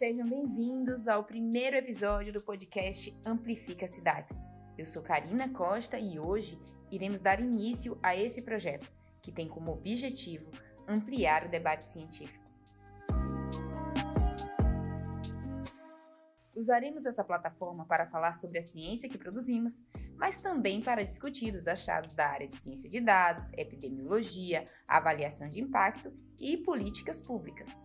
Sejam bem-vindos ao primeiro episódio do podcast Amplifica Cidades. Eu sou Karina Costa e hoje iremos dar início a esse projeto, que tem como objetivo ampliar o debate científico. Usaremos essa plataforma para falar sobre a ciência que produzimos, mas também para discutir os achados da área de ciência de dados, epidemiologia, avaliação de impacto e políticas públicas.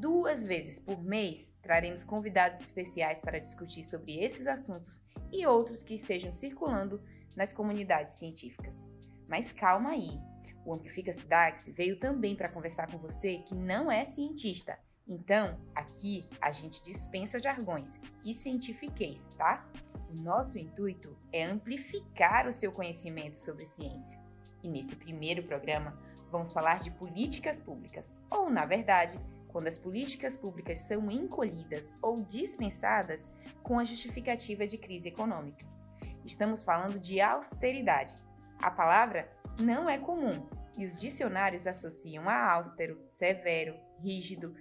Duas vezes por mês traremos convidados especiais para discutir sobre esses assuntos e outros que estejam circulando nas comunidades científicas. Mas calma aí! O Amplifica Cidax veio também para conversar com você que não é cientista então, aqui a gente dispensa jargões e cientifiquez, tá? O nosso intuito é amplificar o seu conhecimento sobre ciência. E nesse primeiro programa, vamos falar de políticas públicas, ou, na verdade, quando as políticas públicas são encolhidas ou dispensadas com a justificativa de crise econômica. Estamos falando de austeridade. A palavra não é comum e os dicionários associam a austero, severo, rígido,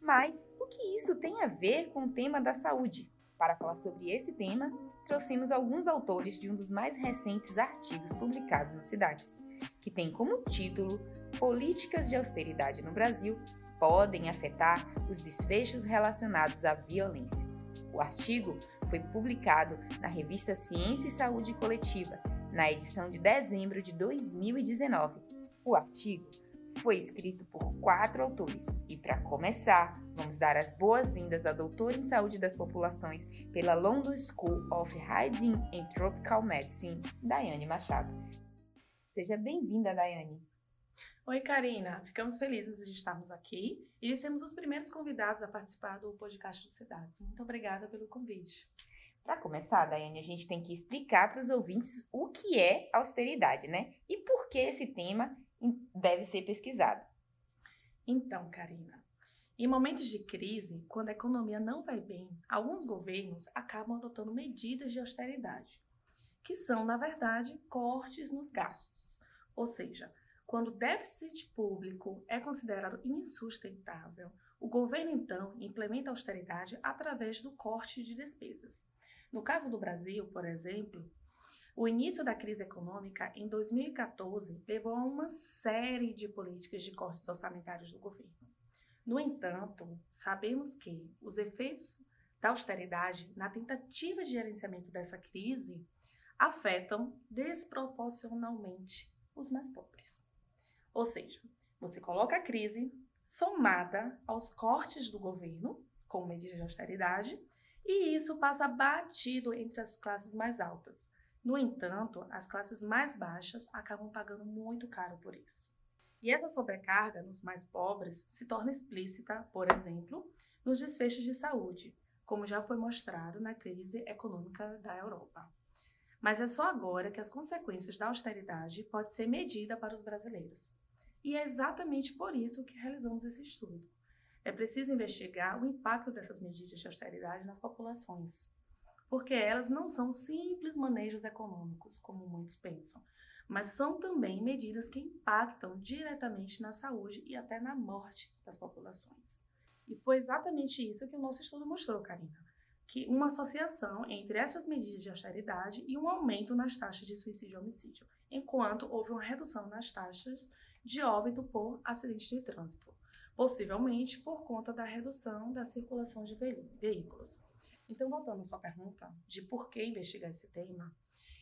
mas o que isso tem a ver com o tema da saúde? Para falar sobre esse tema, trouxemos alguns autores de um dos mais recentes artigos publicados no Cidades, que tem como título Políticas de Austeridade no Brasil podem afetar os desfechos relacionados à violência. O artigo foi publicado na revista Ciência e Saúde Coletiva, na edição de dezembro de 2019. O artigo foi escrito por quatro autores. E para começar, vamos dar as boas-vindas à doutora em saúde das populações pela London School of Hygiene and Tropical Medicine, Daiane Machado. Seja bem-vinda, Daiane. Oi, Karina. Ficamos felizes de estarmos aqui e de sermos os primeiros convidados a participar do podcast do Cidades. Muito obrigada pelo convite. Para começar, Daiane, a gente tem que explicar para os ouvintes o que é austeridade, né? E por que esse tema deve ser pesquisado. Então, Karina, em momentos de crise, quando a economia não vai bem, alguns governos acabam adotando medidas de austeridade, que são, na verdade, cortes nos gastos. Ou seja, quando o déficit público é considerado insustentável, o governo então implementa austeridade através do corte de despesas. No caso do Brasil, por exemplo, o início da crise econômica em 2014 levou a uma série de políticas de cortes orçamentários do governo. No entanto, sabemos que os efeitos da austeridade na tentativa de gerenciamento dessa crise afetam desproporcionalmente os mais pobres. Ou seja, você coloca a crise somada aos cortes do governo, com medidas de austeridade, e isso passa batido entre as classes mais altas, no entanto, as classes mais baixas acabam pagando muito caro por isso. E essa sobrecarga nos mais pobres se torna explícita, por exemplo, nos desfechos de saúde, como já foi mostrado na crise econômica da Europa. Mas é só agora que as consequências da austeridade podem ser medidas para os brasileiros. E é exatamente por isso que realizamos esse estudo. É preciso investigar o impacto dessas medidas de austeridade nas populações, porque elas não são simples manejos econômicos, como muitos pensam, mas são também medidas que impactam diretamente na saúde e até na morte das populações. E foi exatamente isso que o nosso estudo mostrou, Karina, que uma associação entre essas medidas de austeridade e um aumento nas taxas de suicídio e homicídio, enquanto houve uma redução nas taxas de óbito por acidente de trânsito, possivelmente por conta da redução da circulação de veículos. Então, voltando à sua pergunta de por que investigar esse tema,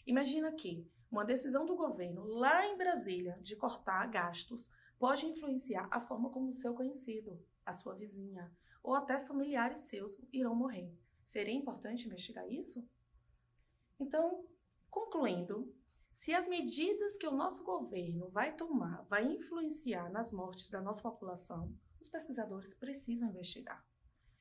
imagina que uma decisão do governo lá em Brasília de cortar gastos pode influenciar a forma como o seu conhecido, a sua vizinha ou até familiares seus irão morrer. Seria importante investigar isso? Então, concluindo, se as medidas que o nosso governo vai tomar vai influenciar nas mortes da nossa população, os pesquisadores precisam investigar.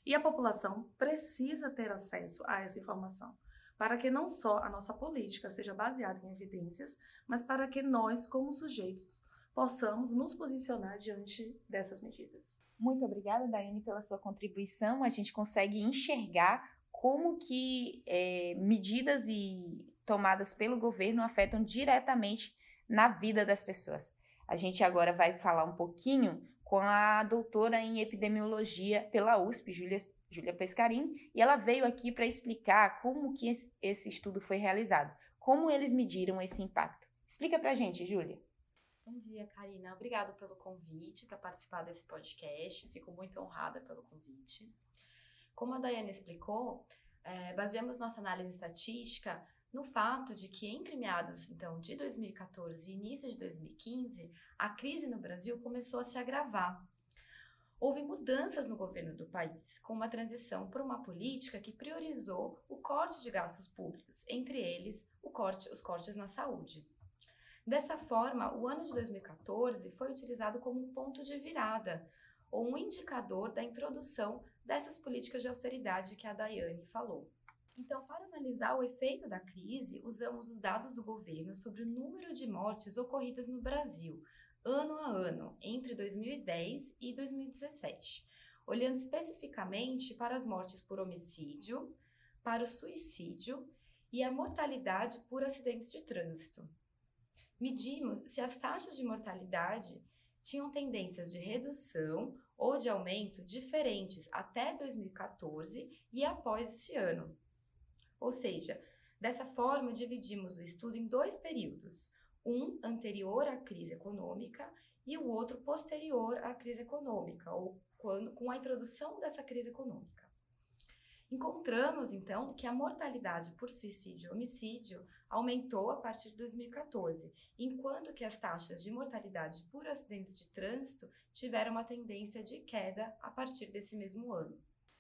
E a população precisa ter acesso a essa informação, para que não só a nossa política seja baseada em evidências, mas para que nós, como sujeitos, possamos nos posicionar diante dessas medidas. Muito obrigada, Daiane, pela sua contribuição. A gente consegue enxergar como que é, medidas e tomadas pelo governo afetam diretamente na vida das pessoas. A gente agora vai falar um pouquinho com a doutora em epidemiologia pela USP, Júlia Pescarim, e ela veio aqui para explicar como que esse, estudo foi realizado, como eles mediram esse impacto. Explica para a gente, Júlia. Bom dia, Karina. Obrigada pelo convite para participar desse podcast. Fico muito honrada pelo convite. Como a Daiane explicou, é, baseamos nossa análise estatística no fato de que entre meados então de 2014 e início de 2015, a crise no Brasil começou a se agravar. Houve mudanças no governo do país, com uma transição por uma política que priorizou o corte de gastos públicos, entre eles corte, os cortes na saúde. Dessa forma, o ano de 2014 foi utilizado como um ponto de virada, ou um indicador da introdução dessas políticas de austeridade que a Daiane falou. Então, para analisar o efeito da crise, usamos os dados do governo sobre o número de mortes ocorridas no Brasil, ano a ano, entre 2010 e 2017, olhando especificamente para as mortes por homicídio, para o suicídio e a mortalidade por acidentes de trânsito. Medimos se as taxas de mortalidade tinham tendências de redução ou de aumento diferentes até 2014 e após esse ano. Ou seja, dessa forma dividimos o estudo em dois períodos, um anterior à crise econômica e o outro posterior à crise econômica, ou quando, com a introdução dessa crise econômica. Encontramos, então, que a mortalidade por suicídio e homicídio aumentou a partir de 2014, enquanto que as taxas de mortalidade por acidentes de trânsito tiveram uma tendência de queda a partir desse mesmo ano.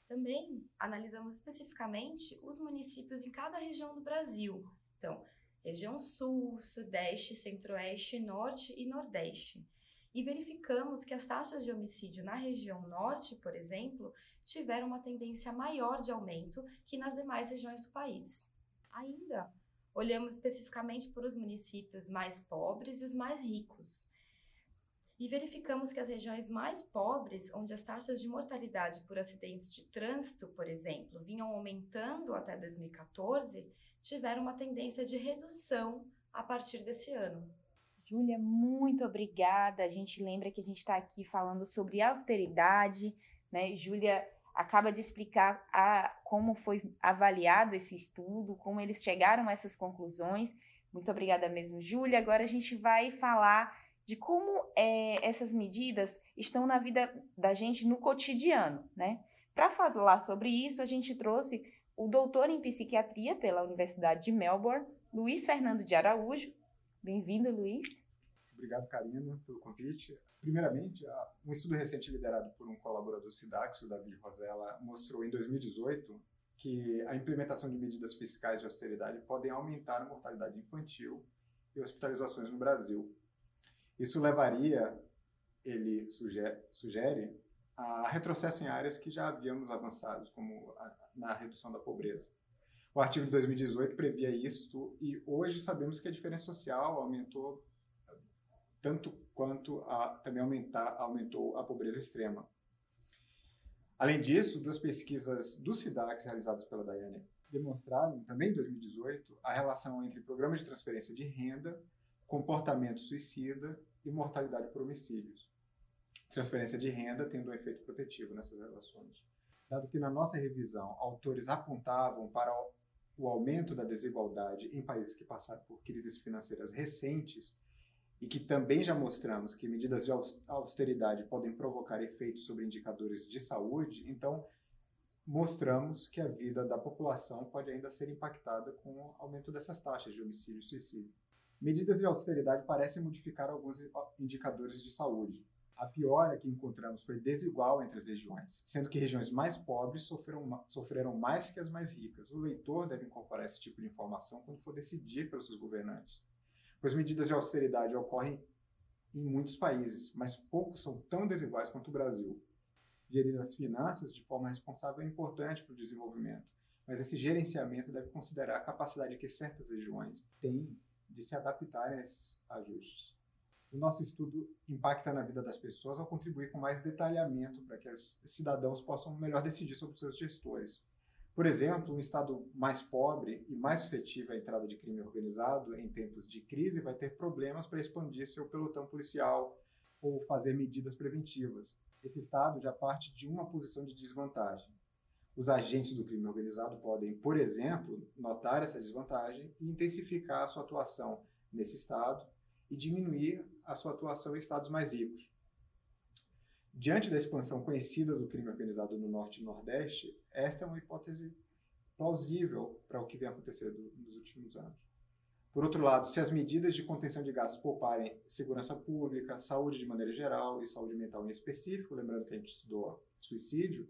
Também analisamos especificamente os municípios em cada região do Brasil. Então, região Sul, Sudeste, Centro-Oeste, Norte e Nordeste e verificamos que as taxas de homicídio na região norte, por exemplo, tiveram uma tendência maior de aumento que nas demais regiões do país. Ainda, olhamos especificamente para os municípios mais pobres e os mais ricos. E verificamos que as regiões mais pobres, onde as taxas de mortalidade por acidentes de trânsito, por exemplo, vinham aumentando até 2014, tiveram uma tendência de redução a partir desse ano. Júlia, muito obrigada. A gente lembra que a gente está aqui falando sobre austeridade, né? Júlia acaba de explicar a, como foi avaliado esse estudo, como eles chegaram a essas conclusões. Muito obrigada mesmo, Júlia. Agora a gente vai falar de como é, essas medidas estão na vida da gente no cotidiano, né? Para falar sobre isso, a gente trouxe o doutor em psiquiatria pela Universidade de Melbourne, Luiz Fernando de Araújo, Bem-vindo, Luiz. Obrigado, Karina, pelo convite. Primeiramente, um estudo recente liderado por um colaborador SIDAX, o David Rosella, mostrou em 2018 que a implementação de medidas fiscais de austeridade podem aumentar a mortalidade infantil e hospitalizações no Brasil. Isso levaria, ele sugere, sugere a retrocesso em áreas que já havíamos avançado, como a, na redução da pobreza. O artigo de 2018 previa isso e hoje sabemos que a diferença social aumentou tanto quanto a, também aumentar, aumentou a pobreza extrema. Além disso, duas pesquisas do SIDAX realizadas pela Daiane demonstraram, também em 2018, a relação entre programas de transferência de renda, comportamento suicida e mortalidade por homicídios. Transferência de renda tendo um efeito protetivo nessas relações. Dado que na nossa revisão autores apontavam para o aumento da desigualdade em países que passaram por crises financeiras recentes e que também já mostramos que medidas de austeridade podem provocar efeitos sobre indicadores de saúde, então mostramos que a vida da população pode ainda ser impactada com o aumento dessas taxas de homicídio e suicídio. Medidas de austeridade parecem modificar alguns indicadores de saúde, a piora que encontramos foi desigual entre as regiões, sendo que regiões mais pobres sofreram, sofreram mais que as mais ricas. O leitor deve incorporar esse tipo de informação quando for decidir pelos seus governantes. Pois medidas de austeridade ocorrem em muitos países, mas poucos são tão desiguais quanto o Brasil. Gerir as finanças de forma responsável é importante para o desenvolvimento, mas esse gerenciamento deve considerar a capacidade que certas regiões têm de se adaptarem a esses ajustes o nosso estudo impacta na vida das pessoas ao contribuir com mais detalhamento para que os cidadãos possam melhor decidir sobre seus gestores. Por exemplo, um estado mais pobre e mais suscetível à entrada de crime organizado em tempos de crise vai ter problemas para expandir seu pelotão policial ou fazer medidas preventivas. Esse estado já parte de uma posição de desvantagem. Os agentes do crime organizado podem, por exemplo, notar essa desvantagem e intensificar a sua atuação nesse estado e diminuir a sua atuação em estados mais ricos. Diante da expansão conhecida do crime organizado no Norte e Nordeste, esta é uma hipótese plausível para o que vem acontecendo nos últimos anos. Por outro lado, se as medidas de contenção de gastos pouparem segurança pública, saúde de maneira geral e saúde mental em específico, lembrando que a gente estudou suicídio,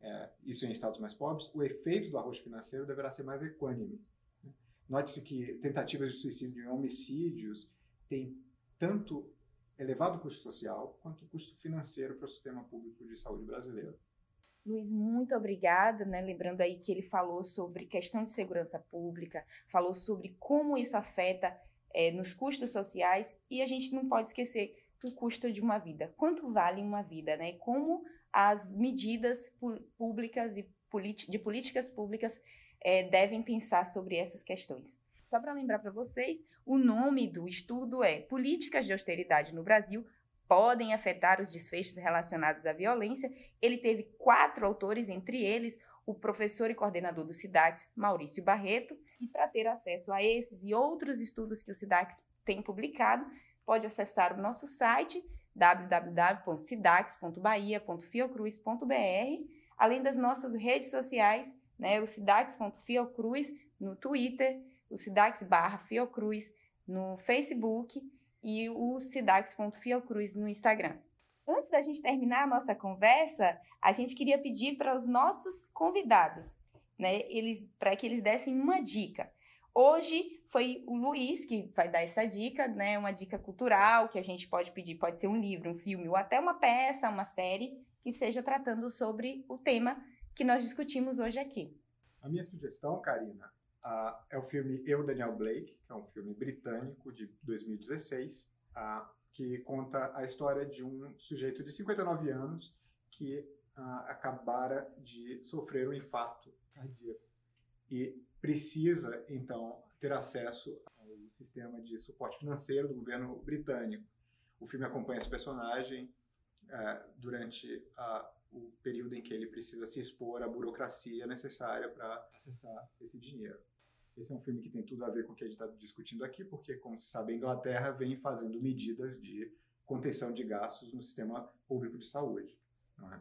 é, isso em estados mais pobres, o efeito do arroz financeiro deverá ser mais equânime. Né? Note-se que tentativas de suicídio e homicídios têm tanto elevado custo social quanto custo financeiro para o sistema público de saúde brasileiro. Luiz, muito obrigada, né? Lembrando aí que ele falou sobre questão de segurança pública, falou sobre como isso afeta é, nos custos sociais e a gente não pode esquecer o custo de uma vida. Quanto vale uma vida, né? Como as medidas públicas e de políticas públicas é, devem pensar sobre essas questões. Só para lembrar para vocês, o nome do estudo é Políticas de Austeridade no Brasil podem afetar os desfechos relacionados à violência. Ele teve quatro autores, entre eles o professor e coordenador do SIDAX, Maurício Barreto. E para ter acesso a esses e outros estudos que o SIDAX tem publicado, pode acessar o nosso site www.sidax.bahia.fiocruz.br, além das nossas redes sociais, né, o sidax.fiocruz no Twitter, o sidax barra Fiocruz no Facebook e o sidax.fiocruz no Instagram. Antes da gente terminar a nossa conversa, a gente queria pedir para os nossos convidados, né, eles para que eles dessem uma dica. Hoje foi o Luiz que vai dar essa dica, né? Uma dica cultural que a gente pode pedir, pode ser um livro, um filme ou até uma peça, uma série que seja tratando sobre o tema que nós discutimos hoje aqui. A minha sugestão, Karina, uh, é o filme Eu, Daniel Blake, que é um filme britânico de 2016, uh, que conta a história de um sujeito de 59 anos que uh, acabara de sofrer um infarto cardíaco e precisa, então, ter acesso ao sistema de suporte financeiro do governo britânico. O filme acompanha esse personagem uh, durante o período em que ele precisa se expor à burocracia necessária para acessar esse dinheiro. Esse é um filme que tem tudo a ver com o que a gente está discutindo aqui, porque, como se sabe, a Inglaterra vem fazendo medidas de contenção de gastos no sistema público de saúde. Não é?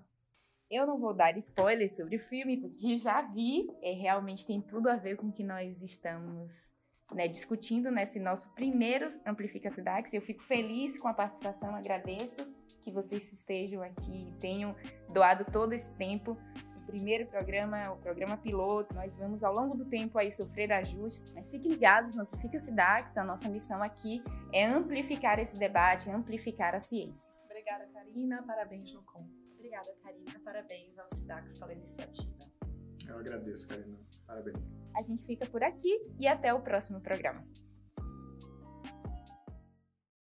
Eu não vou dar spoilers sobre o filme, porque já vi, é, realmente tem tudo a ver com o que nós estamos né, discutindo nesse nosso primeiro Amplifica Sidax. Eu fico feliz com a participação, agradeço que vocês estejam aqui, tenham doado todo esse tempo primeiro programa, o programa piloto. Nós vamos ao longo do tempo aí sofrer ajustes, mas fiquem ligados no Amplifica Sidax. A nossa missão aqui é amplificar esse debate, amplificar a ciência. Obrigada, Karina. Parabéns no Com. Obrigada, Karina. Parabéns ao Sidax pela iniciativa. Eu agradeço, Karina. Parabéns. A gente fica por aqui e até o próximo programa.